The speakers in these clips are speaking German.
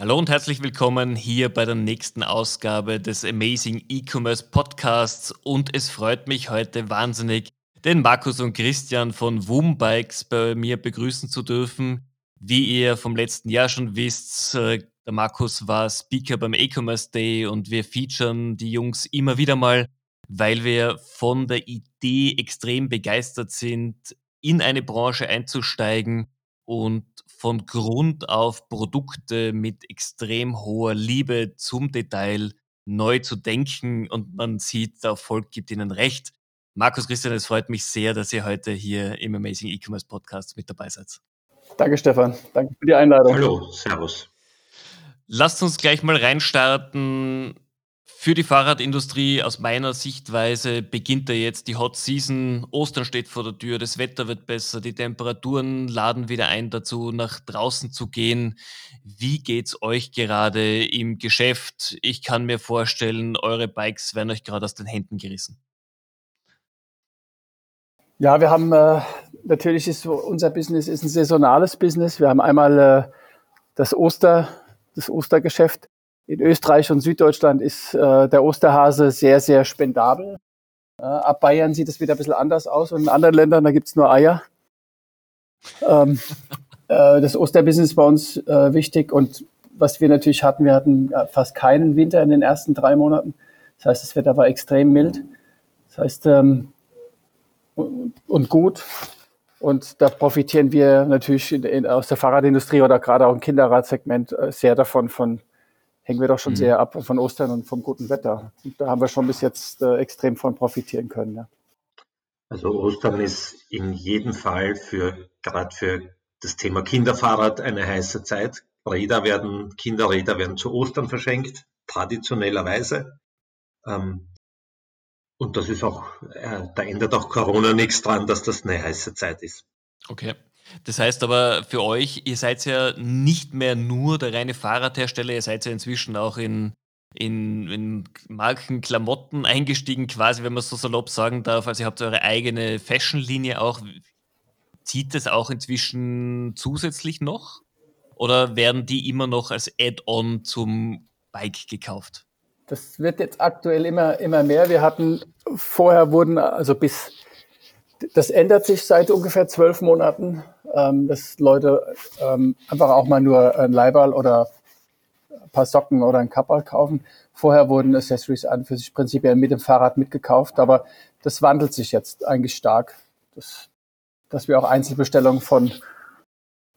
Hallo und herzlich willkommen hier bei der nächsten Ausgabe des Amazing E-Commerce Podcasts. Und es freut mich heute wahnsinnig, den Markus und Christian von Woom Bikes bei mir begrüßen zu dürfen. Wie ihr vom letzten Jahr schon wisst, äh, der Markus war Speaker beim E-Commerce Day und wir featuren die Jungs immer wieder mal, weil wir von der Idee extrem begeistert sind, in eine Branche einzusteigen und von Grund auf Produkte mit extrem hoher Liebe zum Detail neu zu denken und man sieht, der Erfolg gibt ihnen recht. Markus Christian, es freut mich sehr, dass ihr heute hier im Amazing E-Commerce Podcast mit dabei seid. Danke, Stefan. Danke für die Einladung. Hallo, Servus. Lasst uns gleich mal reinstarten. Für die Fahrradindustrie aus meiner Sichtweise beginnt da jetzt die Hot Season. Ostern steht vor der Tür, das Wetter wird besser, die Temperaturen laden wieder ein dazu, nach draußen zu gehen. Wie geht's euch gerade im Geschäft? Ich kann mir vorstellen, eure Bikes werden euch gerade aus den Händen gerissen. Ja, wir haben äh, natürlich ist unser Business ist ein saisonales Business. Wir haben einmal äh, das Oster, das Ostergeschäft in Österreich und Süddeutschland ist äh, der Osterhase sehr, sehr spendabel. Äh, ab Bayern sieht es wieder ein bisschen anders aus und in anderen Ländern, da gibt's nur Eier. Ähm, äh, das Osterbusiness ist bei uns äh, wichtig und was wir natürlich hatten, wir hatten fast keinen Winter in den ersten drei Monaten. Das heißt, das Wetter war extrem mild. Das heißt, ähm, und gut. Und da profitieren wir natürlich in, in, aus der Fahrradindustrie oder gerade auch im Kinderradsegment äh, sehr davon, von hängen wir doch schon mhm. sehr ab von Ostern und vom guten Wetter. Und da haben wir schon bis jetzt äh, extrem von profitieren können. Ja. Also Ostern ist in jedem Fall für gerade für das Thema Kinderfahrrad eine heiße Zeit. Räder werden, Kinderräder werden zu Ostern verschenkt, traditionellerweise. Ähm, und das ist auch, äh, da ändert auch Corona nichts dran, dass das eine heiße Zeit ist. Okay. Das heißt aber für euch, ihr seid ja nicht mehr nur der reine Fahrradhersteller, ihr seid ja inzwischen auch in, in, in Marken, Klamotten eingestiegen, quasi, wenn man so salopp sagen darf. Also ihr habt eure eigene Fashion-Linie auch. Zieht das auch inzwischen zusätzlich noch? Oder werden die immer noch als Add-on zum Bike gekauft? Das wird jetzt aktuell immer, immer mehr. Wir hatten vorher wurden, also bis das ändert sich seit ungefähr zwölf Monaten, ähm, dass Leute ähm, einfach auch mal nur ein Leiball oder ein paar Socken oder ein Kapperl kaufen. Vorher wurden Accessories an für sich prinzipiell mit dem Fahrrad mitgekauft, aber das wandelt sich jetzt eigentlich stark, dass, dass wir auch Einzelbestellungen von,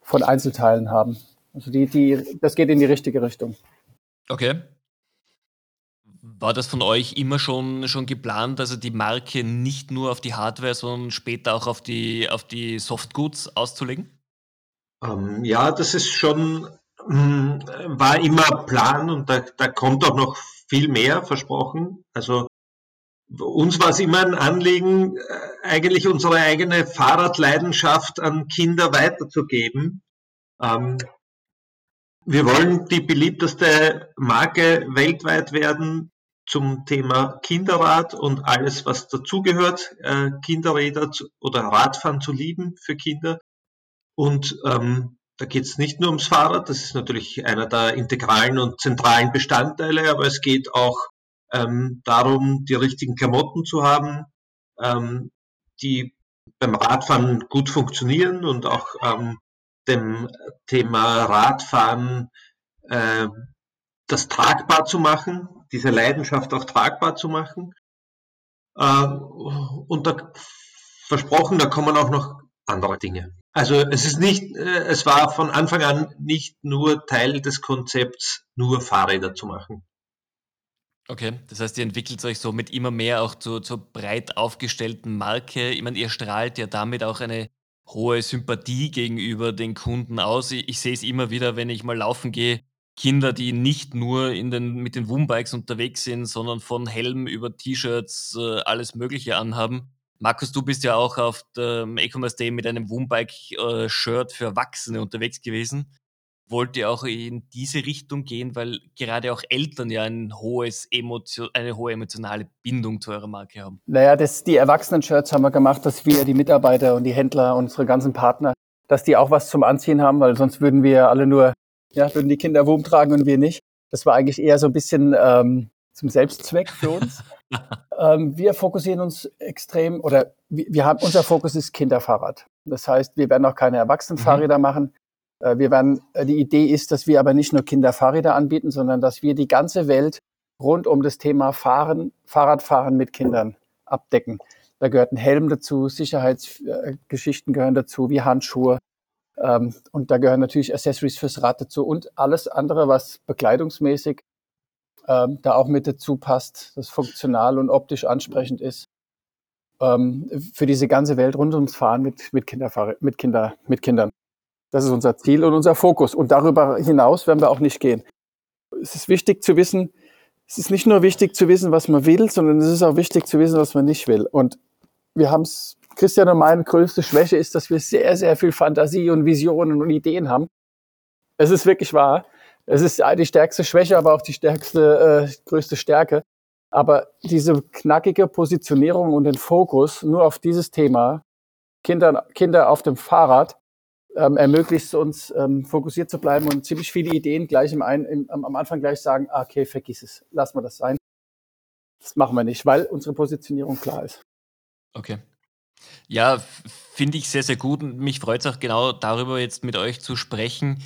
von Einzelteilen haben. Also die, die, das geht in die richtige Richtung. Okay. War das von euch immer schon, schon geplant, also die Marke nicht nur auf die Hardware, sondern später auch auf die, auf die Softgoods auszulegen? Ähm, ja, das ist schon, hm, war immer Plan und da, da kommt auch noch viel mehr versprochen. Also uns war es immer ein Anliegen, äh, eigentlich unsere eigene Fahrradleidenschaft an Kinder weiterzugeben. Ähm, wir wollen die beliebteste Marke weltweit werden zum Thema Kinderrad und alles, was dazugehört, äh, Kinderräder oder Radfahren zu lieben für Kinder. Und ähm, da geht es nicht nur ums Fahrrad, das ist natürlich einer der integralen und zentralen Bestandteile, aber es geht auch ähm, darum, die richtigen Klamotten zu haben, ähm, die beim Radfahren gut funktionieren und auch ähm, dem Thema Radfahren äh, das tragbar zu machen, diese Leidenschaft auch tragbar zu machen. Äh, und da versprochen, da kommen auch noch andere Dinge. Also es ist nicht, äh, es war von Anfang an nicht nur Teil des Konzepts, nur Fahrräder zu machen. Okay, das heißt, ihr entwickelt euch so mit immer mehr auch zu, zur breit aufgestellten Marke. Ich meine, ihr strahlt ja damit auch eine hohe Sympathie gegenüber den Kunden aus. Ich, ich sehe es immer wieder, wenn ich mal laufen gehe, Kinder, die nicht nur in den, mit den Woombikes unterwegs sind, sondern von Helm über T-Shirts äh, alles Mögliche anhaben. Markus, du bist ja auch auf dem E-Commerce Day mit einem Woombike-Shirt für Erwachsene unterwegs gewesen. Wollt ihr auch in diese Richtung gehen, weil gerade auch Eltern ja ein hohes Emotion, eine hohe emotionale Bindung zu eurer Marke haben? Naja, das, die Erwachsenen-Shirts haben wir gemacht, dass wir, die Mitarbeiter und die Händler, unsere ganzen Partner, dass die auch was zum Anziehen haben, weil sonst würden wir alle nur Ja, würden die Kinder Wurm tragen und wir nicht. Das war eigentlich eher so ein bisschen ähm, zum Selbstzweck für uns. ähm, wir fokussieren uns extrem oder wir, wir, haben unser Fokus ist Kinderfahrrad. Das heißt, wir werden auch keine Erwachsenenfahrräder mhm. machen. Äh, wir werden, äh, die Idee ist, dass wir aber nicht nur Kinderfahrräder anbieten, sondern dass wir die ganze Welt rund um das Thema Fahren, Fahrradfahren mit Kindern abdecken. Da gehört ein Helm dazu, Sicherheitsgeschichten gehören dazu, wie Handschuhe. Ähm, und da gehören natürlich Accessories fürs Rad dazu und alles andere, was bekleidungsmäßig ähm, da auch mit dazu passt, das funktional und optisch ansprechend ist. Ähm, für diese ganze Welt rund ums Fahren mit, mit, mit, Kinder, mit Kindern. Das ist unser Ziel und unser Fokus. Und darüber hinaus werden wir auch nicht gehen. Es ist wichtig zu wissen, es ist nicht nur wichtig zu wissen, was man will, sondern es ist auch wichtig zu wissen, was man nicht will. Und wir haben es, Christian und meine größte Schwäche ist, dass wir sehr, sehr viel Fantasie und Visionen und Ideen haben. Es ist wirklich wahr. Es ist die stärkste Schwäche, aber auch die stärkste, äh, größte Stärke. Aber diese knackige Positionierung und den Fokus nur auf dieses Thema, Kinder, Kinder auf dem Fahrrad, ähm, ermöglicht es uns, ähm, fokussiert zu bleiben und ziemlich viele Ideen gleich im Ein, im, am Anfang gleich sagen, ah, okay, vergiss es, lass mal das sein. Das machen wir nicht, weil unsere Positionierung klar ist. Okay. Ja, finde ich sehr, sehr gut und mich freut es auch genau darüber jetzt mit euch zu sprechen.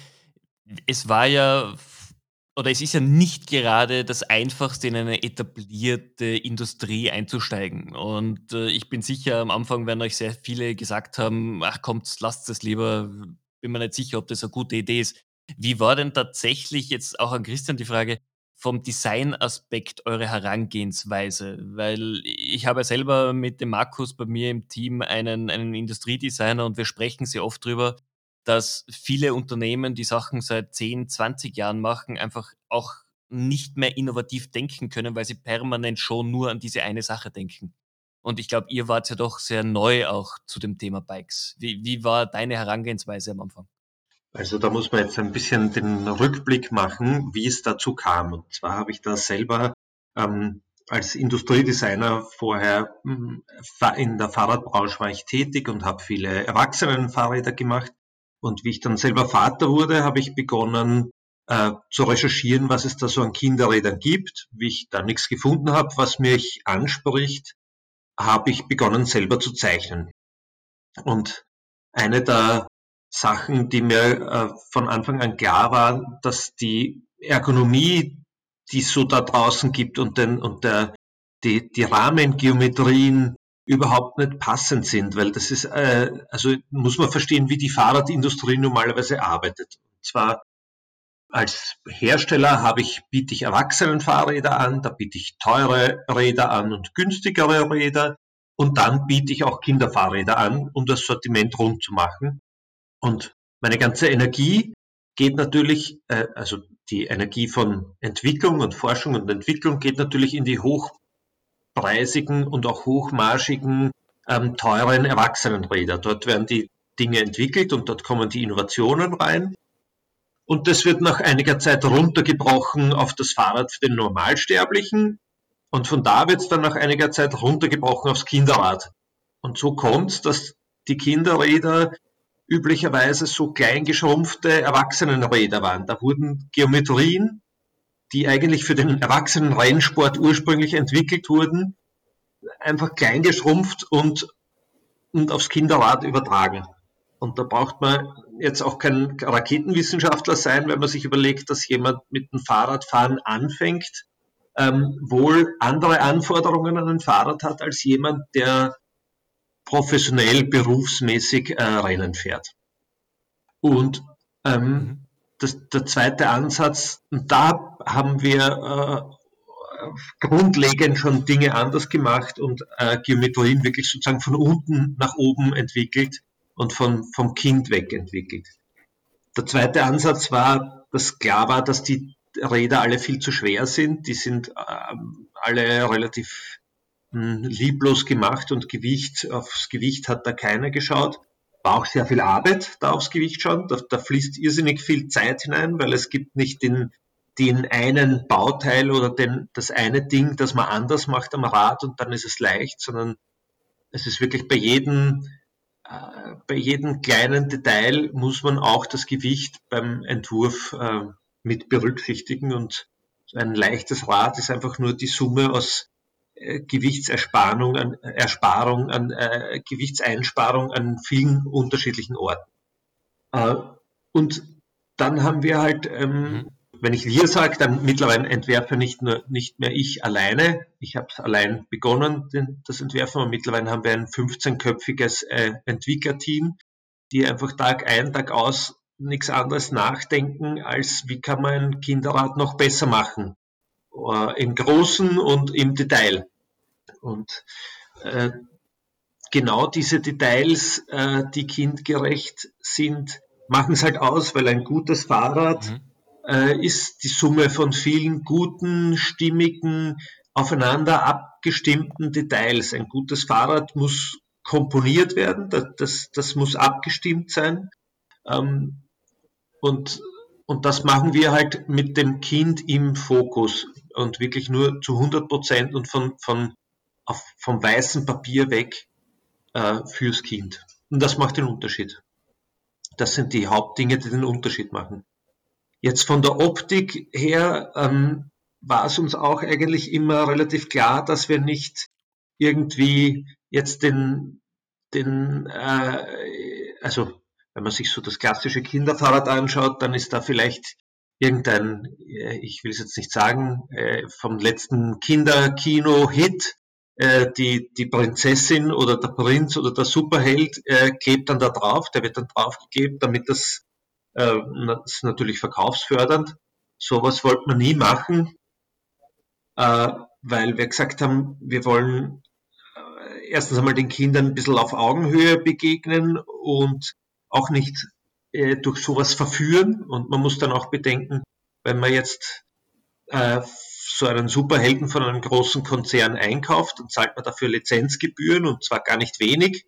Es war ja oder es ist ja nicht gerade das Einfachste, in eine etablierte Industrie einzusteigen. Und äh, ich bin sicher, am Anfang werden euch sehr viele gesagt haben, ach kommt, lasst es lieber, bin mir nicht sicher, ob das eine gute Idee ist. Wie war denn tatsächlich jetzt auch an Christian die Frage vom Design-Aspekt eure Herangehensweise? Weil ich habe selber mit dem Markus bei mir im Team einen, einen Industriedesigner und wir sprechen sehr oft drüber, dass viele Unternehmen, die Sachen seit 10, 20 Jahren machen, einfach auch nicht mehr innovativ denken können, weil sie permanent schon nur an diese eine Sache denken. Und ich glaube, ihr wart ja doch sehr neu auch zu dem Thema Bikes. Wie, wie war deine Herangehensweise am Anfang? Also da muss man jetzt ein bisschen den Rückblick machen, wie es dazu kam. Und zwar habe ich da selber ähm, als Industriedesigner vorher hm, in der Fahrradbranche war ich tätig und habe viele Erwachsenenfahrräder gemacht und wie ich dann selber Vater wurde, habe ich begonnen äh, zu recherchieren, was es da so an Kinderrädern gibt. Wie ich da nichts gefunden habe, was mich anspricht, habe ich begonnen selber zu zeichnen. Und eine der Sachen, die mir äh, von Anfang an klar war, dass die Ergonomie, die es so da draußen gibt und, den, und der, die, die Rahmengeometrien überhaupt nicht passend sind, weil das ist, äh, also muss man verstehen, wie die Fahrradindustrie normalerweise arbeitet. Und zwar als Hersteller habe ich, biete ich Erwachsenenfahrräder an, da biete ich teure Räder an und günstigere Räder und dann biete ich auch Kinderfahrräder an, um das Sortiment rund zu machen. Und meine ganze Energie geht natürlich, äh, also die Energie von Entwicklung und Forschung und Entwicklung geht natürlich in die hoch preisigen und auch hochmarschigen, ähm, teuren Erwachsenenräder. Dort werden die Dinge entwickelt und dort kommen die Innovationen rein. Und das wird nach einiger Zeit runtergebrochen auf das Fahrrad für den Normalsterblichen. Und von da wird es dann nach einiger Zeit runtergebrochen aufs Kinderrad. Und so kommt es, dass die Kinderräder üblicherweise so klein geschrumpfte Erwachsenenräder waren. Da wurden Geometrien die eigentlich für den Erwachsenen-Rennsport ursprünglich entwickelt wurden, einfach klein geschrumpft und, und aufs Kinderrad übertragen. Und da braucht man jetzt auch kein Raketenwissenschaftler sein, wenn man sich überlegt, dass jemand mit dem Fahrradfahren anfängt, ähm, wohl andere Anforderungen an ein Fahrrad hat als jemand, der professionell, berufsmäßig äh, Rennen fährt. Und ähm, mhm das, der zweite Ansatz, da haben wir äh, grundlegend schon Dinge anders gemacht und äh, Geometrien wirklich sozusagen von unten nach oben entwickelt und von, vom Kind weg entwickelt. Der zweite Ansatz war, dass klar war, dass die Räder alle viel zu schwer sind. Die sind äh, alle relativ lieblos gemacht und Gewicht, aufs Gewicht hat da keiner geschaut war auch sehr viel Arbeit da aufs Gewicht schauen. Da, da fließt irrsinnig viel Zeit hinein, weil es gibt nicht den, den einen Bauteil oder den, das eine Ding, das man anders macht am Rad und dann ist es leicht, sondern es ist wirklich bei jedem äh, bei jedem kleinen Detail muss man auch das Gewicht beim Entwurf äh, mit berücksichtigen und ein leichtes Rad ist einfach nur die Summe aus Gewichtsersparung an, Ersparung an äh, Gewichtseinsparung an vielen unterschiedlichen Orten. Äh, und dann haben wir halt, ähm, mhm. wenn ich wir sage, dann mittlerweile entwerfe nicht nur nicht mehr ich alleine. Ich habe allein begonnen, den, das Entwerfen, aber mittlerweile haben wir ein 15-köpfiges äh, Entwicklerteam, die einfach Tag ein, Tag aus nichts anderes nachdenken, als wie kann man ein Kinderrad noch besser machen. Äh, Im Großen und im Detail. Und äh, genau diese Details, äh, die kindgerecht sind, machen es halt aus, weil ein gutes Fahrrad mhm. äh, ist die Summe von vielen guten, stimmigen, aufeinander abgestimmten Details. Ein gutes Fahrrad muss komponiert werden, das, das, das muss abgestimmt sein. Ähm, und, und das machen wir halt mit dem Kind im Fokus und wirklich nur zu 100 Prozent und von, von, auf, vom weißen Papier weg äh, fürs Kind. Und das macht den Unterschied. Das sind die Hauptdinge, die den Unterschied machen. Jetzt von der Optik her ähm, war es uns auch eigentlich immer relativ klar, dass wir nicht irgendwie jetzt den, den äh, also wenn man sich so das klassische Kinderfahrrad anschaut, dann ist da vielleicht irgendein, äh, ich will es jetzt nicht sagen, äh, vom letzten Kinderkino-Hit, äh, die, die Prinzessin oder der Prinz oder der Superheld klebt dann da drauf, der wird dann draufgeklebt, damit das, das ist natürlich verkaufsfördernd. Sowas wollte man nie machen, weil wir gesagt haben, wir wollen erstens einmal den Kindern ein bisschen auf Augenhöhe begegnen und auch nicht äh, durch sowas verführen. Und man muss dann auch bedenken, wenn man jetzt äh, so einen Superhelden von einem großen Konzern einkauft, dann zahlt man dafür Lizenzgebühren und zwar gar nicht wenig.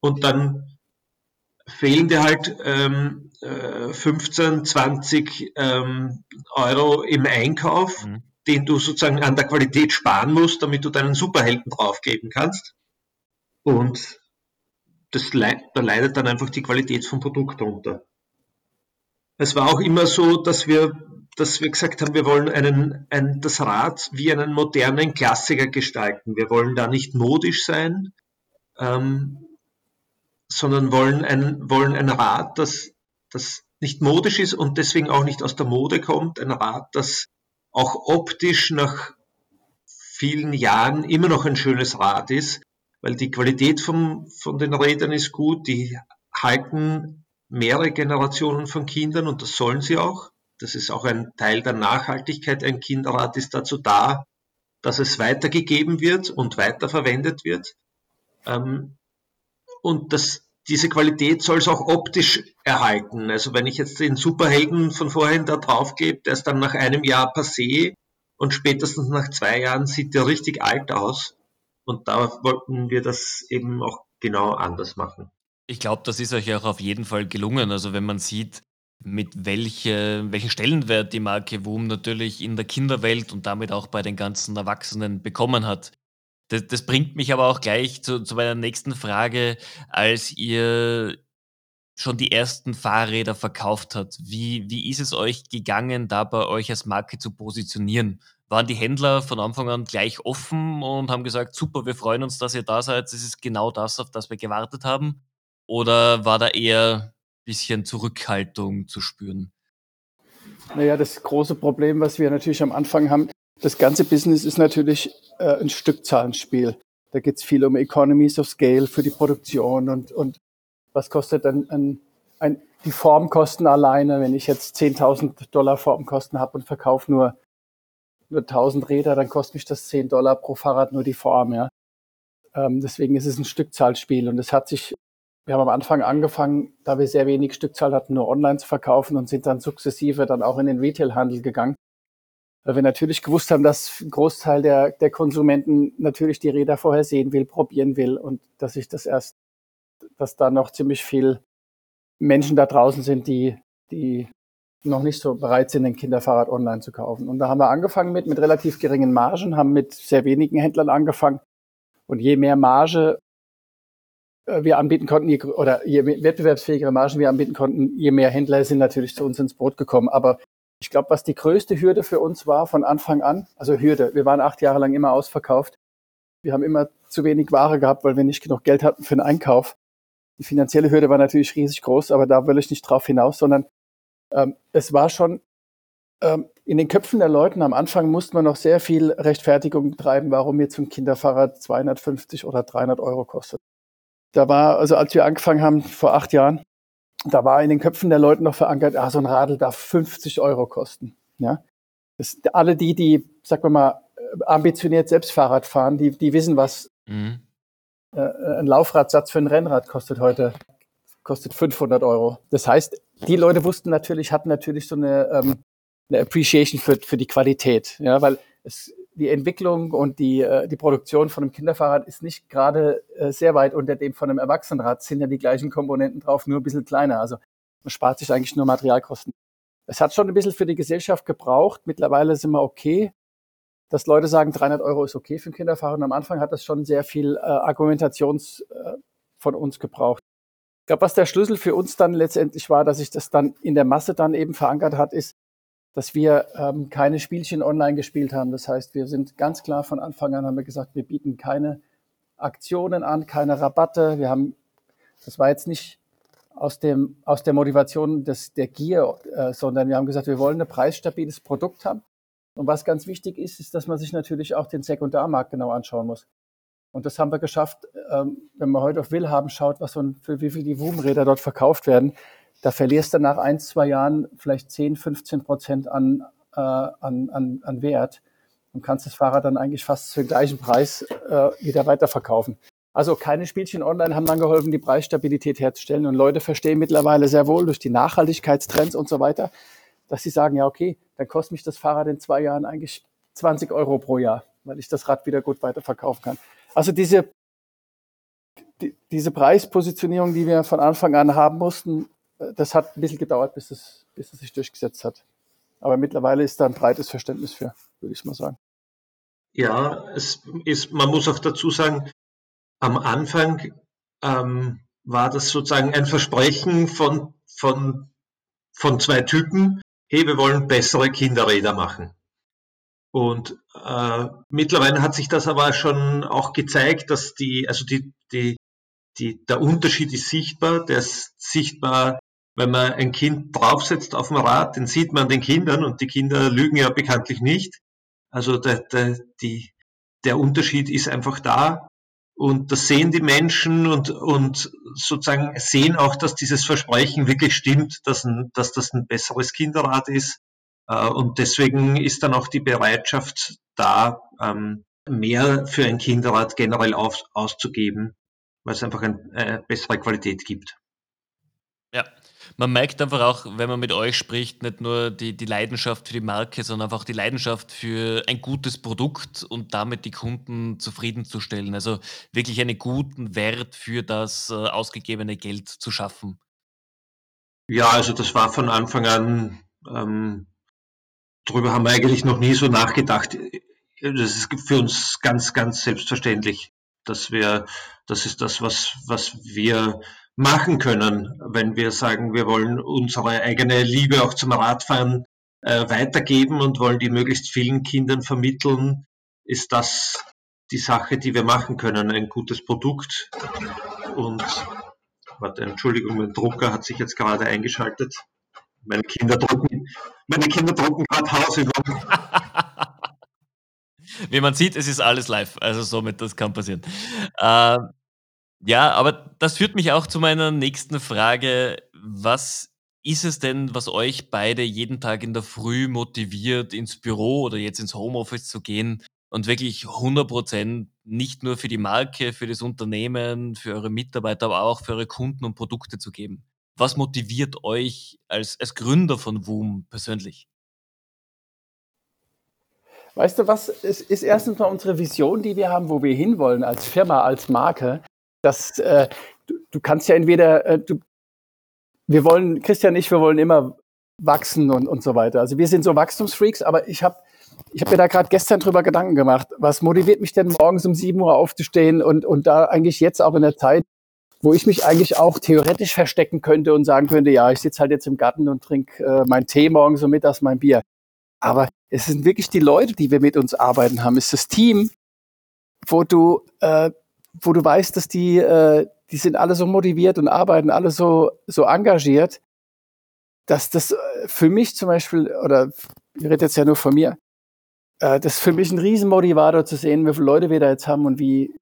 Und dann fehlen dir halt ähm, äh, 15, 20 ähm, Euro im Einkauf, mhm. den du sozusagen an der Qualität sparen musst, damit du deinen Superhelden draufgeben kannst. Und das leid, da leidet dann einfach die Qualität vom Produkt drunter. Es war auch immer so, dass wir, dass wir gesagt haben, wir wollen einen, ein, das Rad wie einen modernen Klassiker gestalten. Wir wollen da nicht modisch sein, ähm, sondern wollen ein, wollen ein Rad, das, das nicht modisch ist und deswegen auch nicht aus der Mode kommt. Ein Rad, das auch optisch nach vielen Jahren immer noch ein schönes Rad ist, weil die Qualität vom, von den Rädern ist gut, die halten mehrere Generationen von Kindern und das sollen sie auch. Das ist auch ein Teil der Nachhaltigkeit. Ein Kinderrad ist dazu da, dass es weitergegeben wird und weiterverwendet wird. Ähm, und das, diese Qualität soll es auch optisch erhalten. Also wenn ich jetzt den Superhelden von vorhin da drauf gebe, der ist dann nach einem Jahr passé und spätestens nach zwei Jahren sieht der richtig alt aus. Und da wollten wir das eben auch genau anders machen. Ich glaube, das ist euch auch auf jeden Fall gelungen. Also wenn man sieht, mit welche, welchen Stellenwert die Marke WUM natürlich in der Kinderwelt und damit auch bei den ganzen Erwachsenen bekommen hat. Das, das bringt mich aber auch gleich zu, zu meiner nächsten Frage, als ihr schon die ersten Fahrräder verkauft habt. Wie, wie ist es euch gegangen, da bei euch als Marke zu positionieren? Waren die Händler von Anfang an gleich offen und haben gesagt, super, wir freuen uns, dass ihr da seid. Das ist genau das, auf das wir gewartet haben. Oder war da eher ein bisschen Zurückhaltung zu spüren? Naja, das große Problem, was wir natürlich am Anfang haben, das ganze Business ist natürlich äh, ein Stückzahlenspiel. Da geht es viel um Economies of Scale für die Produktion und, und was kostet dann ein, ein, die Formkosten alleine, wenn ich jetzt 10.000 Dollar Formkosten habe und verkaufe nur nur 1000 Räder, dann kostet mich das 10 Dollar pro Fahrrad nur die Form, ja. Ähm, deswegen ist es ein Stückzahlspiel und es hat sich, wir haben am Anfang angefangen, da wir sehr wenig Stückzahl hatten, nur online zu verkaufen und sind dann sukzessive dann auch in den Retailhandel gegangen. Weil wir natürlich gewusst haben, dass ein Großteil der, der Konsumenten natürlich die Räder vorher sehen will, probieren will und dass ich das erst, dass da noch ziemlich viel Menschen da draußen sind, die, die noch nicht so bereit sind, ein Kinderfahrrad online zu kaufen. Und da haben wir angefangen mit, mit relativ geringen Margen, haben mit sehr wenigen Händlern angefangen. Und je mehr Marge äh, wir anbieten konnten, je, oder je wettbewerbsfähigere Margen wir anbieten konnten, je mehr Händler sind natürlich zu uns ins Boot gekommen. Aber ich glaube, was die größte Hürde für uns war von Anfang an, also Hürde, wir waren acht Jahre lang immer ausverkauft. Wir haben immer zu wenig Ware gehabt, weil wir nicht genug Geld hatten für den Einkauf. Die finanzielle Hürde war natürlich riesig groß, aber da will ich nicht drauf hinaus, sondern ähm, es war schon ähm, in den Köpfen der Leuten am Anfang musste man noch sehr viel Rechtfertigung treiben, warum jetzt ein Kinderfahrrad 250 oder 300 Euro kostet. Da war, also als wir angefangen haben vor acht Jahren, da war in den Köpfen der Leute noch verankert, ah, so ein Radl darf 50 Euro kosten. Ja, das, alle die, die, sag mal, ambitioniert selbst Fahrrad fahren, die, die wissen, was mhm. äh, ein Laufradsatz für ein Rennrad kostet heute. Kostet 500 Euro. Das heißt, die Leute wussten natürlich, hatten natürlich so eine, ähm, eine Appreciation für, für die Qualität. Ja, weil es, die Entwicklung und die, äh, die Produktion von einem Kinderfahrrad ist nicht gerade äh, sehr weit unter dem von einem Erwachsenenrad. Sind ja die gleichen Komponenten drauf, nur ein bisschen kleiner. Also man spart sich eigentlich nur Materialkosten. Es hat schon ein bisschen für die Gesellschaft gebraucht. Mittlerweile sind wir okay, dass Leute sagen, 300 Euro ist okay für ein Kinderfahrrad. Und am Anfang hat das schon sehr viel äh, Argumentations äh, von uns gebraucht. Glaube, was der Schlüssel für uns dann letztendlich war, dass sich das dann in der Masse dann eben verankert hat, ist, dass wir ähm, keine Spielchen online gespielt haben. Das heißt, wir sind ganz klar von Anfang an haben wir gesagt, wir bieten keine Aktionen an, keine Rabatte. Wir haben, das war jetzt nicht aus dem aus der Motivation des der Gier, äh, sondern wir haben gesagt, wir wollen ein preisstabiles Produkt haben. Und was ganz wichtig ist, ist, dass man sich natürlich auch den Sekundarmarkt genau anschauen muss. Und das haben wir geschafft, ähm, wenn man heute auf Willhaben schaut, was ein, für wie viel die Wubenräder dort verkauft werden, da verlierst du nach ein, zwei Jahren vielleicht 10, 15 Prozent an, äh, an, an, an Wert und kannst das Fahrrad dann eigentlich fast für den gleichen Preis äh, wieder weiterverkaufen. Also keine Spielchen online haben dann geholfen, die Preisstabilität herzustellen. Und Leute verstehen mittlerweile sehr wohl durch die Nachhaltigkeitstrends und so weiter, dass sie sagen, ja, okay, dann kostet mich das Fahrrad in zwei Jahren eigentlich 20 Euro pro Jahr, weil ich das Rad wieder gut weiterverkaufen kann. Also diese, die, diese Preispositionierung, die wir von Anfang an haben mussten, das hat ein bisschen gedauert, bis es, bis es sich durchgesetzt hat. Aber mittlerweile ist da ein breites Verständnis für, würde ich mal sagen. Ja, es ist, man muss auch dazu sagen, am Anfang ähm, war das sozusagen ein Versprechen von, von, von zwei Typen, hey, wir wollen bessere Kinderräder machen. Und äh, mittlerweile hat sich das aber schon auch gezeigt, dass die, also die, die, die, der Unterschied ist sichtbar, der ist sichtbar wenn man ein Kind draufsetzt auf dem Rad, den sieht man den Kindern und die Kinder lügen ja bekanntlich nicht. Also der, der, die, der Unterschied ist einfach da und das sehen die Menschen und, und sozusagen sehen auch, dass dieses Versprechen wirklich stimmt, dass, ein, dass das ein besseres Kinderrad ist. Äh, und deswegen ist dann auch die Bereitschaft da, ähm, mehr für ein Kinderrad generell auf, auszugeben, weil es einfach eine äh, bessere Qualität gibt. Ja, man merkt einfach auch, wenn man mit euch spricht, nicht nur die, die Leidenschaft für die Marke, sondern einfach die Leidenschaft für ein gutes Produkt und damit die Kunden zufriedenzustellen. Also wirklich einen guten Wert für das äh, ausgegebene Geld zu schaffen. Ja, also das war von Anfang an, ähm, darüber haben wir eigentlich noch nie so nachgedacht. Das ist für uns ganz, ganz selbstverständlich, dass wir, das ist das, was, was wir machen können, wenn wir sagen, wir wollen unsere eigene Liebe auch zum Radfahren äh, weitergeben und wollen die möglichst vielen Kindern vermitteln, ist das die Sache, die wir machen können, ein gutes Produkt. Und warte, Entschuldigung, mein Drucker hat sich jetzt gerade eingeschaltet. Meine Kinder drucken, meine Kinder drucken gerade Hausübungen. Wie man sieht, es ist alles live, also somit, das kann passieren. Ähm, ja, aber das führt mich auch zu meiner nächsten Frage. Was ist es denn, was euch beide jeden Tag in der Früh motiviert, ins Büro oder jetzt ins Homeoffice zu gehen und wirklich 100 Prozent nicht nur für die Marke, für das Unternehmen, für eure Mitarbeiter, aber auch für eure Kunden und Produkte zu geben? Was motiviert euch als, als Gründer von WOOM persönlich? Weißt du was? Es ist erstens mal unsere Vision, die wir haben, wo wir hinwollen als Firma, als Marke dass äh, du, du kannst ja entweder, äh, du, wir wollen, Christian und ich, wir wollen immer wachsen und, und so weiter. Also wir sind so Wachstumsfreaks, aber ich habe ich hab mir da gerade gestern drüber Gedanken gemacht. Was motiviert mich denn morgens um 7 Uhr aufzustehen und, und da eigentlich jetzt auch in der Zeit wo ich mich eigentlich auch theoretisch verstecken könnte und sagen könnte, ja, ich sitze halt jetzt im Garten und trinke äh, meinen Tee morgens und mittags mein Bier. Aber es sind wirklich die Leute, die wir mit uns arbeiten haben. Es ist das Team, wo du, äh, wo du weißt, dass die, äh, die sind alle so motiviert und arbeiten alle so, so engagiert, dass das äh, für mich zum Beispiel, oder ich rede jetzt ja nur von mir, äh, das ist für mich ein Riesenmotivator zu sehen, wie viele Leute wir da jetzt haben und wie,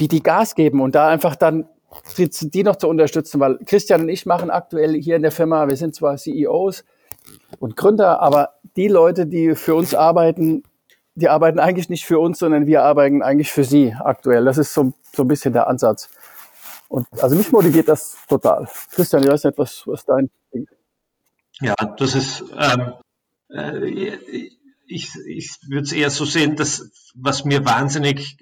wie die Gas geben und da einfach dann die, noch zu unterstützen, weil Christian und ich machen aktuell hier in der Firma, wir sind zwar CEOs und Gründer, aber die Leute, die für uns arbeiten, die arbeiten eigentlich nicht für uns, sondern wir arbeiten eigentlich für sie aktuell. Das ist so, so ein bisschen der Ansatz. Und also mich motiviert das total. Christian, ich weiß nicht, was, was dein Ding Ja, das ist, ähm, äh, ich, ich würde es eher so sehen, dass was mir wahnsinnig,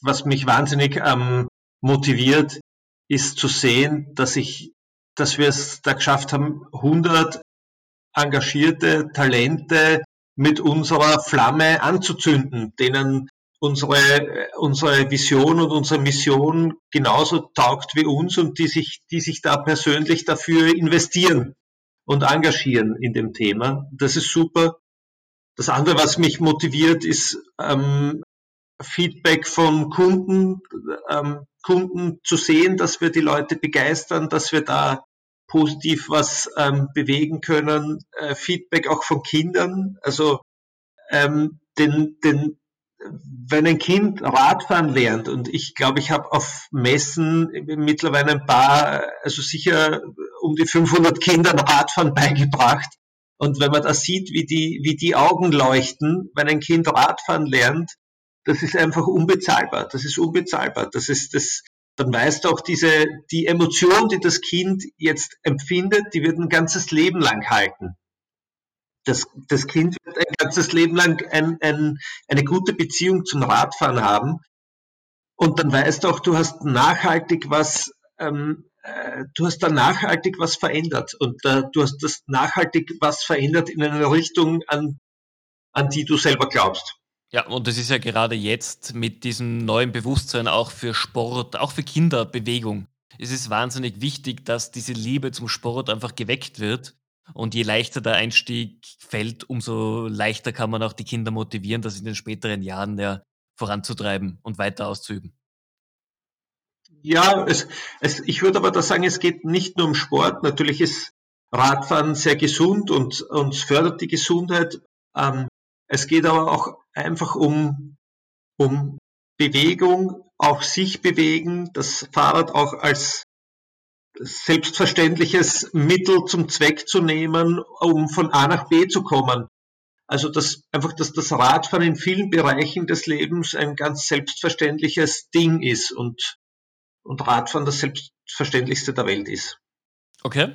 was mich wahnsinnig ähm, motiviert, ist zu sehen, dass ich, dass wir es da geschafft haben, 100 engagierte Talente mit unserer Flamme anzuzünden, denen unsere, unsere Vision und unsere Mission genauso taugt wie uns und die sich, die sich da persönlich dafür investieren und engagieren in dem Thema. Das ist super. Das andere, was mich motiviert, ist ähm, Feedback von Kunden, ähm, Kunden zu sehen, dass wir die Leute begeistern, dass wir da positiv was ähm, bewegen können. Äh, Feedback auch von Kindern, also ähm, den, den, wenn ein Kind Radfahren lernt und ich glaube, ich habe auf Messen mittlerweile ein paar, also sicher um die 500 Kindern Radfahren beigebracht und wenn man da sieht, wie die, wie die Augen leuchten, wenn ein Kind Radfahren lernt, das ist einfach unbezahlbar. Das ist unbezahlbar. Das ist das, dann weißt du auch diese, die Emotion, die das Kind jetzt empfindet, die wird ein ganzes Leben lang halten. Das, das Kind wird ein ganzes Leben lang ein, ein, eine gute Beziehung zum Radfahren haben. Und dann weißt du auch, du hast nachhaltig was ähm, äh, du hast da nachhaltig was verändert und äh, du hast das nachhaltig was verändert in eine Richtung, an, an die du selber glaubst. Ja, und es ist ja gerade jetzt mit diesem neuen Bewusstsein auch für Sport, auch für Kinder, Bewegung. Es ist wahnsinnig wichtig, dass diese Liebe zum Sport einfach geweckt wird. Und je leichter der Einstieg fällt, umso leichter kann man auch die Kinder motivieren, das in den späteren Jahren ja voranzutreiben und weiter auszuüben. Ja, es, es, ich würde aber da sagen, es geht nicht nur um Sport. Natürlich ist Radfahren sehr gesund und, und fördert die Gesundheit. Ähm, es geht aber auch einfach um, um Bewegung, auch sich bewegen, das Fahrrad auch als selbstverständliches Mittel zum Zweck zu nehmen, um von A nach B zu kommen. Also dass einfach, dass das Radfahren in vielen Bereichen des Lebens ein ganz selbstverständliches Ding ist und und Radfahren das Selbstverständlichste der Welt ist. Okay.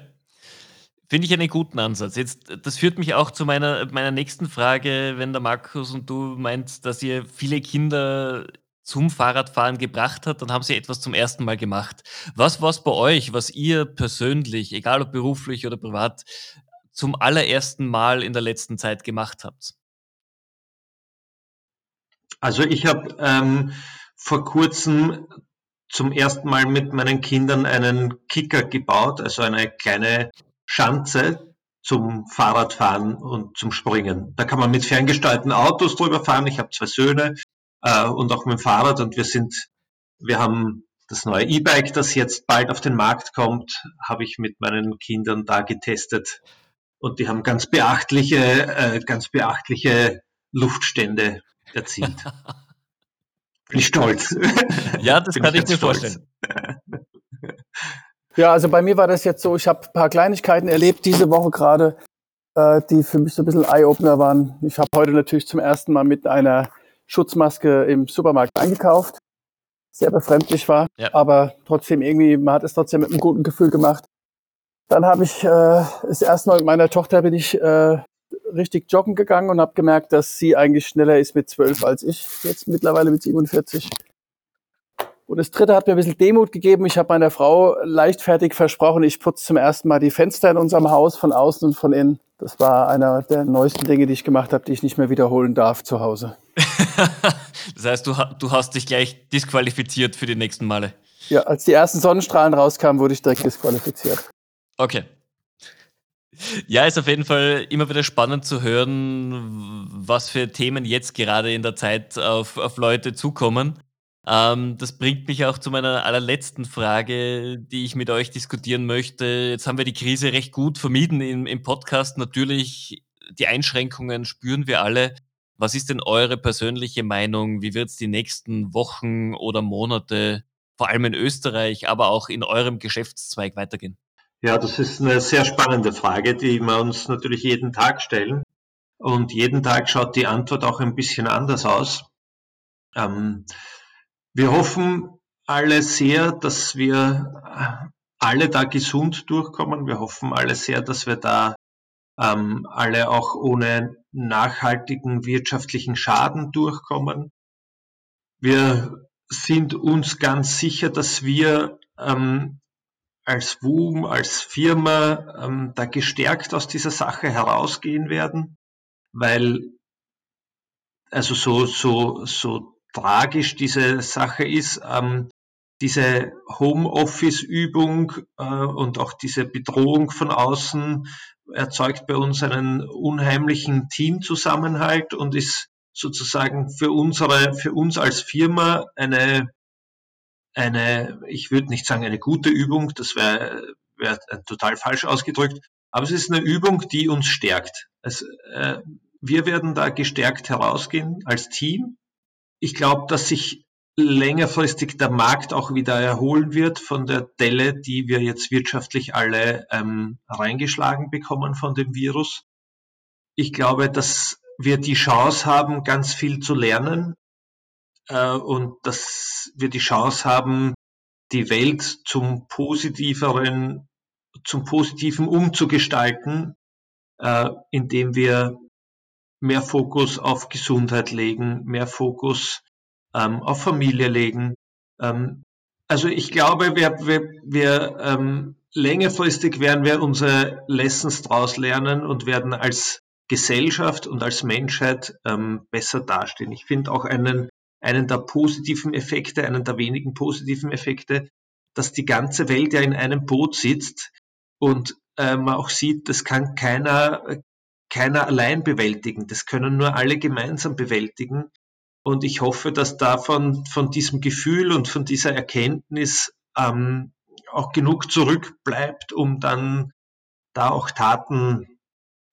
Finde ich einen guten Ansatz. Jetzt, das führt mich auch zu meiner, meiner nächsten Frage, wenn der Markus und du meint, dass ihr viele Kinder zum Fahrradfahren gebracht habt, dann haben sie etwas zum ersten Mal gemacht. Was war es bei euch, was ihr persönlich, egal ob beruflich oder privat, zum allerersten Mal in der letzten Zeit gemacht habt? Also ich habe ähm, vor kurzem zum ersten Mal mit meinen Kindern einen Kicker gebaut, also eine kleine Schanze zum Fahrradfahren und zum Springen. Da kann man mit ferngesteuerten Autos drüber fahren. Ich habe zwei Söhne äh, und auch mit dem Fahrrad und wir sind, wir haben das neue E-Bike, das jetzt bald auf den Markt kommt, habe ich mit meinen Kindern da getestet und die haben ganz beachtliche, äh, ganz beachtliche Luftstände erzielt. Bin ich stolz. Ja, das kann ich, ich mir stolz. vorstellen. Ja, also bei mir war das jetzt so, ich habe ein paar Kleinigkeiten erlebt diese Woche gerade, äh, die für mich so ein bisschen Eye-Opener waren. Ich habe heute natürlich zum ersten Mal mit einer Schutzmaske im Supermarkt eingekauft. Sehr befremdlich war, ja. aber trotzdem irgendwie, man hat es trotzdem mit einem guten Gefühl gemacht. Dann habe ich äh, das erste Mal mit meiner Tochter bin ich äh, richtig joggen gegangen und habe gemerkt, dass sie eigentlich schneller ist mit zwölf als ich, jetzt mittlerweile mit 47. Und das dritte hat mir ein bisschen Demut gegeben. Ich habe meiner Frau leichtfertig versprochen, ich putze zum ersten Mal die Fenster in unserem Haus von außen und von innen. Das war einer der neuesten Dinge, die ich gemacht habe, die ich nicht mehr wiederholen darf zu Hause. das heißt, du, du hast dich gleich disqualifiziert für die nächsten Male. Ja, als die ersten Sonnenstrahlen rauskamen, wurde ich direkt disqualifiziert. Okay. Ja, ist auf jeden Fall immer wieder spannend zu hören, was für Themen jetzt gerade in der Zeit auf, auf Leute zukommen. Ähm, das bringt mich auch zu meiner allerletzten Frage, die ich mit euch diskutieren möchte. Jetzt haben wir die Krise recht gut vermieden im, im Podcast. Natürlich, die Einschränkungen spüren wir alle. Was ist denn eure persönliche Meinung? Wie wird es die nächsten Wochen oder Monate, vor allem in Österreich, aber auch in eurem Geschäftszweig weitergehen? Ja, das ist eine sehr spannende Frage, die wir uns natürlich jeden Tag stellen. Und jeden Tag schaut die Antwort auch ein bisschen anders aus. Ähm, wir hoffen alle sehr, dass wir alle da gesund durchkommen. Wir hoffen alle sehr, dass wir da ähm, alle auch ohne nachhaltigen wirtschaftlichen Schaden durchkommen. Wir sind uns ganz sicher, dass wir ähm, als WUM, als Firma ähm, da gestärkt aus dieser Sache herausgehen werden, weil also so, so, so tragisch diese Sache ist, ähm, diese Homeoffice-Übung äh, und auch diese Bedrohung von außen erzeugt bei uns einen unheimlichen Teamzusammenhalt und ist sozusagen für unsere, für uns als Firma eine, eine, ich würde nicht sagen eine gute Übung, das wäre wär total falsch ausgedrückt, aber es ist eine Übung, die uns stärkt. Es, äh, wir werden da gestärkt herausgehen als Team. Ich glaube, dass sich längerfristig der Markt auch wieder erholen wird von der Delle, die wir jetzt wirtschaftlich alle ähm, reingeschlagen bekommen von dem Virus. Ich glaube, dass wir die Chance haben, ganz viel zu lernen äh, und dass wir die Chance haben, die Welt zum positiveren, zum positiven umzugestalten, äh, indem wir mehr Fokus auf Gesundheit legen, mehr Fokus ähm, auf Familie legen. Ähm, also ich glaube, wir, wir, wir ähm, längerfristig werden wir unsere Lessons daraus lernen und werden als Gesellschaft und als Menschheit ähm, besser dastehen. Ich finde auch einen, einen der positiven Effekte, einen der wenigen positiven Effekte, dass die ganze Welt ja in einem Boot sitzt und äh, man auch sieht, das kann keiner, keiner allein bewältigen. Das können nur alle gemeinsam bewältigen. Und ich hoffe, dass davon, von diesem Gefühl und von dieser Erkenntnis ähm, auch genug zurückbleibt, um dann da auch Taten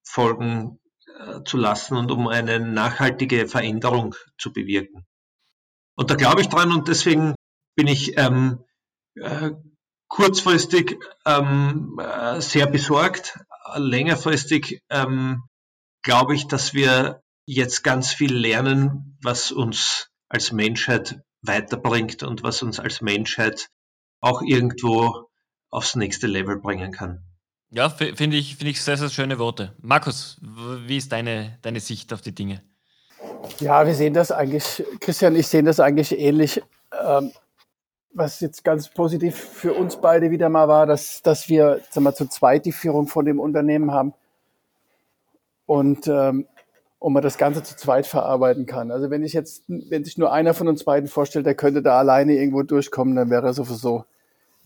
folgen äh, zu lassen und um eine nachhaltige Veränderung zu bewirken. Und da glaube ich dran und deswegen bin ich ähm, äh, kurzfristig ähm, äh, sehr besorgt. Längerfristig ähm, glaube ich, dass wir jetzt ganz viel lernen, was uns als Menschheit weiterbringt und was uns als Menschheit auch irgendwo aufs nächste Level bringen kann. Ja, finde ich, finde ich sehr, sehr schöne Worte. Markus, wie ist deine, deine Sicht auf die Dinge? Ja, wir sehen das eigentlich, Christian ich sehen das eigentlich ähnlich. Ähm, was jetzt ganz positiv für uns beide wieder mal war, dass, dass wir sagen wir, zu zweit die Führung von dem Unternehmen haben. Und ähm, und man das Ganze zu zweit verarbeiten kann. Also wenn ich jetzt, wenn sich nur einer von uns beiden vorstellt, der könnte da alleine irgendwo durchkommen, dann wäre sowieso,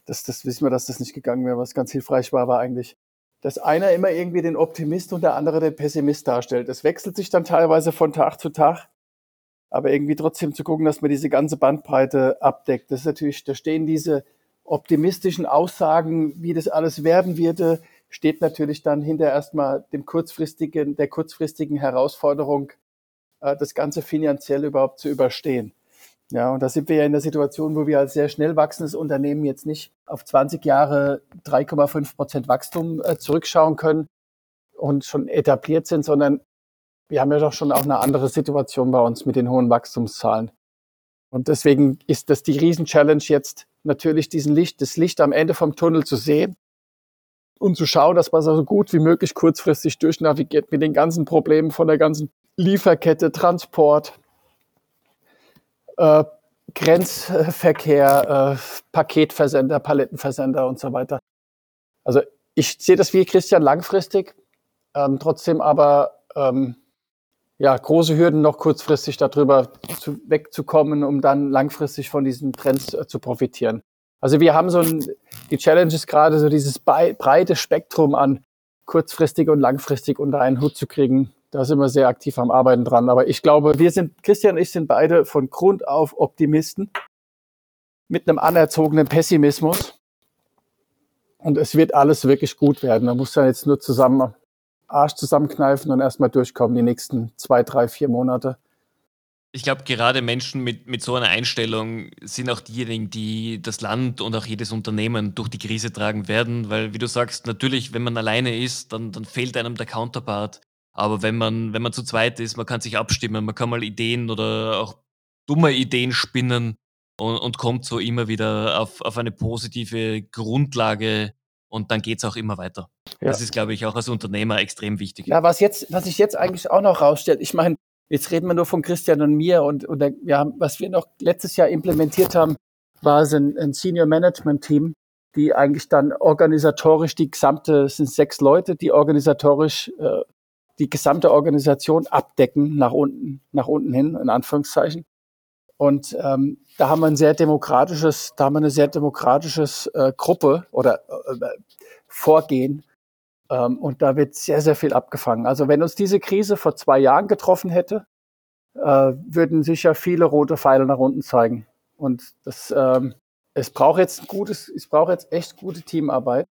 das, das wissen wir, dass das nicht gegangen wäre. Was ganz hilfreich war, war eigentlich, dass einer immer irgendwie den Optimist und der andere den Pessimist darstellt. Das wechselt sich dann teilweise von Tag zu Tag, aber irgendwie trotzdem zu gucken, dass man diese ganze Bandbreite abdeckt. Das ist natürlich, da stehen diese optimistischen Aussagen, wie das alles werden würde, steht natürlich dann hinter erstmal dem kurzfristigen, der kurzfristigen Herausforderung, äh, das Ganze finanziell überhaupt zu überstehen. Ja, und da sind wir ja in der Situation, wo wir als sehr schnell wachsendes Unternehmen jetzt nicht auf 20 Jahre 3,5 Prozent Wachstum äh, zurückschauen können und schon etabliert sind, sondern wir haben ja doch schon auch eine andere Situation bei uns mit den hohen Wachstumszahlen. Und deswegen ist das die Riesenchallenge jetzt natürlich diesen Licht, das Licht am Ende vom Tunnel zu sehen und zu schauen, dass man so gut wie möglich kurzfristig durchnavigiert mit den ganzen Problemen von der ganzen Lieferkette, Transport, äh, Grenzverkehr, äh, Paketversender, Palettenversender und so weiter. Also ich sehe das wie Christian langfristig, ähm, trotzdem aber ähm, ja, große Hürden noch kurzfristig darüber zu, wegzukommen, um dann langfristig von diesen Trends äh, zu profitieren. Also wir haben so ein, die Challenge ist gerade so dieses breite Spektrum an kurzfristig und langfristig unter einen Hut zu kriegen. Da sind wir sehr aktiv am Arbeiten dran. Aber ich glaube, wir sind, Christian und ich sind beide von Grund auf Optimisten mit einem anerzogenen Pessimismus. Und es wird alles wirklich gut werden. Da muss dann jetzt nur zusammen Arsch zusammenkneifen und erstmal durchkommen die nächsten zwei, drei, vier Monate. Ich glaube, gerade Menschen mit, mit so einer Einstellung sind auch diejenigen, die das Land und auch jedes Unternehmen durch die Krise tragen werden, weil, wie du sagst, natürlich, wenn man alleine ist, dann, dann fehlt einem der Counterpart. Aber wenn man, wenn man zu zweit ist, man kann sich abstimmen, man kann mal Ideen oder auch dumme Ideen spinnen und, und kommt so immer wieder auf, auf eine positive Grundlage und dann geht es auch immer weiter. Ja. Das ist, glaube ich, auch als Unternehmer extrem wichtig. Ja, was jetzt, was sich jetzt eigentlich auch noch rausstellt, ich meine, Jetzt reden wir nur von Christian und mir und, und wir haben, was wir noch letztes Jahr implementiert haben, war es ein, ein Senior Management Team, die eigentlich dann organisatorisch die gesamte, es sind sechs Leute, die organisatorisch äh, die gesamte Organisation abdecken nach unten, nach unten hin, in Anführungszeichen. Und ähm, da haben wir ein sehr demokratisches, da haben wir eine sehr demokratisches äh, Gruppe oder äh, Vorgehen, ähm, und da wird sehr, sehr viel abgefangen. Also wenn uns diese Krise vor zwei Jahren getroffen hätte, äh, würden sicher viele rote Pfeile nach unten zeigen. Und das, ähm, es braucht jetzt ein gutes, es braucht jetzt echt gute Teamarbeit,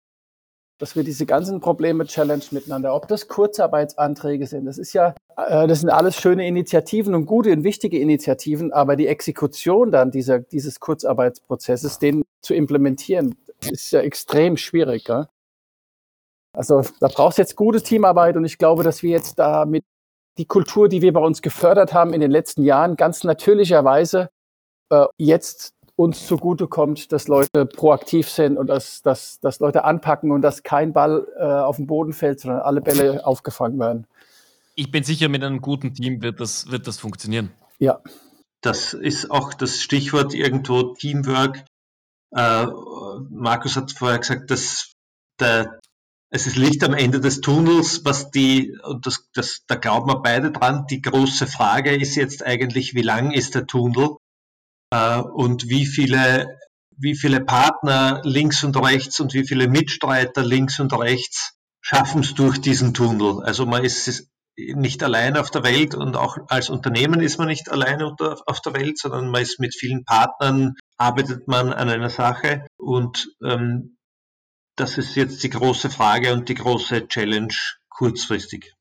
dass wir diese ganzen Probleme challenge miteinander. Ob das Kurzarbeitsanträge sind, das ist ja, äh, das sind alles schöne Initiativen und gute und wichtige Initiativen, aber die Exekution dann dieser, dieses Kurzarbeitsprozesses, den zu implementieren, ist ja extrem schwierig. Gell? Also da braucht es jetzt gute Teamarbeit und ich glaube, dass wir jetzt da mit die Kultur, die wir bei uns gefördert haben in den letzten Jahren, ganz natürlicherweise äh, jetzt uns zugutekommt, dass Leute proaktiv sind und dass, dass, dass Leute anpacken und dass kein Ball äh, auf den Boden fällt, sondern alle Bälle aufgefangen werden. Ich bin sicher, mit einem guten Team wird das, wird das funktionieren. Ja. Das ist auch das Stichwort irgendwo Teamwork. Äh, Markus hat vorher gesagt, dass der es ist Licht am Ende des Tunnels, was die, und das, das, da glauben wir beide dran, die große Frage ist jetzt eigentlich, wie lang ist der Tunnel und wie viele, wie viele Partner links und rechts und wie viele Mitstreiter links und rechts schaffen es durch diesen Tunnel. Also man ist nicht allein auf der Welt und auch als Unternehmen ist man nicht allein auf der Welt, sondern man ist mit vielen Partnern, arbeitet man an einer Sache und ähm, das ist jetzt die große Frage und die große Challenge kurzfristig.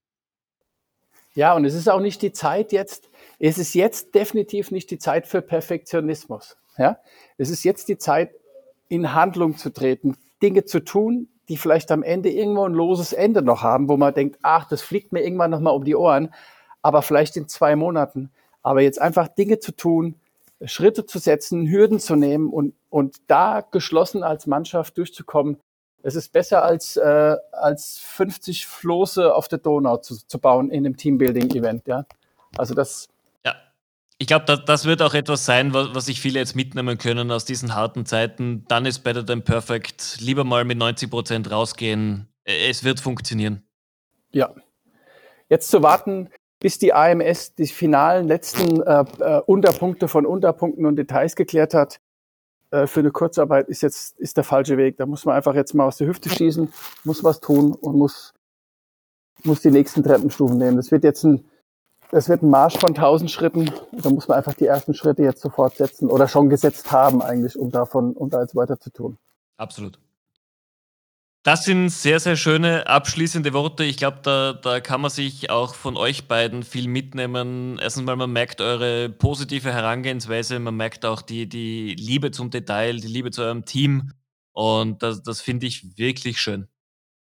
Ja, und es ist auch nicht die Zeit jetzt, es ist jetzt definitiv nicht die Zeit für Perfektionismus. Ja? Es ist jetzt die Zeit, in Handlung zu treten, Dinge zu tun, die vielleicht am Ende irgendwo ein loses Ende noch haben, wo man denkt, ach, das fliegt mir irgendwann nochmal um die Ohren, aber vielleicht in zwei Monaten. Aber jetzt einfach Dinge zu tun, Schritte zu setzen, Hürden zu nehmen und, und da geschlossen als Mannschaft durchzukommen, es ist besser als, äh, als 50 Floße auf der Donau zu, zu bauen in einem Teambuilding-Event. Ja? Also das. Ich glaube, das, das, wird auch etwas sein, was, was sich viele jetzt mitnehmen können aus diesen harten Zeiten. Dann ist better than perfect. Lieber mal mit 90 Prozent rausgehen. Es wird funktionieren. Ja. Jetzt zu warten, bis die AMS die finalen letzten äh, äh, Unterpunkte von Unterpunkten und Details geklärt hat, äh, für eine Kurzarbeit ist jetzt ist der falsche Weg. Da muss man einfach jetzt mal aus der Hüfte schießen, muss was tun und muss muss die nächsten Treppenstufen nehmen. Das wird jetzt ein das wird ein Marsch von 1000 Schritten. Da muss man einfach die ersten Schritte jetzt sofort setzen oder schon gesetzt haben eigentlich, um davon um da jetzt weiter zu tun. Absolut. Das sind sehr, sehr schöne abschließende Worte. Ich glaube, da, da kann man sich auch von euch beiden viel mitnehmen. Erstens mal, man merkt eure positive Herangehensweise, man merkt auch die, die Liebe zum Detail, die Liebe zu eurem Team. Und das, das finde ich wirklich schön.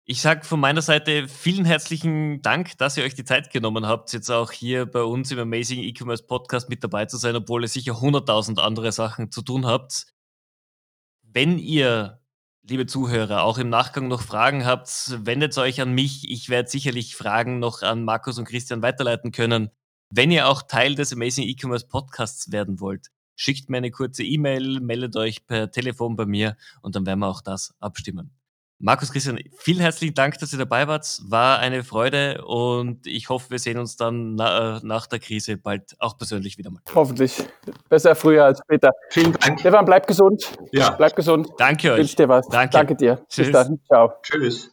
Ich sage von meiner Seite vielen herzlichen Dank, dass ihr euch die Zeit genommen habt, jetzt auch hier bei uns im Amazing E-Commerce Podcast mit dabei zu sein, obwohl ihr sicher 100.000 andere Sachen zu tun habt. Wenn ihr liebe Zuhörer, auch im Nachgang noch Fragen habt, wendet euch an mich. Ich werde sicherlich Fragen noch an Markus und Christian weiterleiten können. Wenn ihr auch Teil des Amazing E-Commerce Podcasts werden wollt, schickt mir eine kurze E-Mail, meldet euch per Telefon bei mir und dann werden wir auch das abstimmen. Markus Christian, vielen herzlichen Dank, dass ihr dabei wart. War eine Freude und ich hoffe, wir sehen uns dann na, nach der Krise bald auch persönlich wieder mal. Hoffentlich. Besser früher als später. Vielen Dank. Stefan, bleib gesund. Ja. Bleib gesund. Danke euch. Wünsche dir was. Danke. Danke dir. Tschüss. Bis dann. Ciao. Tschüss.